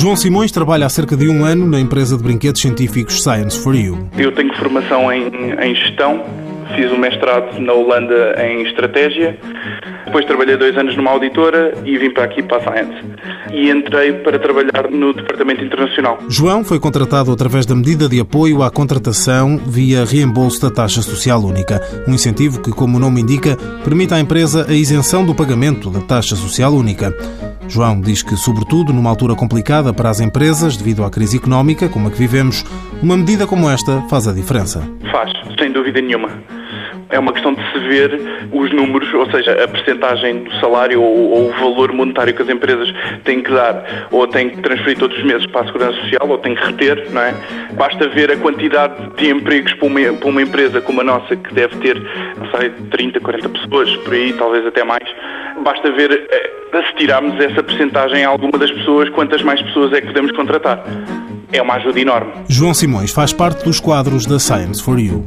João Simões trabalha há cerca de um ano na empresa de brinquedos científicos Science for You. Eu tenho formação em, em gestão, fiz um mestrado na Holanda em estratégia, depois trabalhei dois anos numa auditora e vim para aqui para a Science. E entrei para trabalhar no Departamento Internacional. João foi contratado através da medida de apoio à contratação via reembolso da taxa social única, um incentivo que, como o nome indica, permite à empresa a isenção do pagamento da taxa social única. João diz que, sobretudo numa altura complicada para as empresas devido à crise económica como a que vivemos, uma medida como esta faz a diferença. Faz, sem dúvida nenhuma. É uma questão de se ver os números, ou seja, a percentagem do salário ou, ou, o valor monetário que as empresas têm que dar, ou têm que transferir todos os meses para a Segurança Social, ou têm que reter, não é? Basta ver a quantidade de empregos para uma, para uma empresa como a nossa, que deve ter, não sei, 30, 40 pessoas, por aí, talvez até mais. Basta ver, eh, se tirarmos essa percentagem a alguma das pessoas, quantas mais pessoas é que podemos contratar. É uma ajuda enorme. João Simões faz parte dos quadros da Science for You.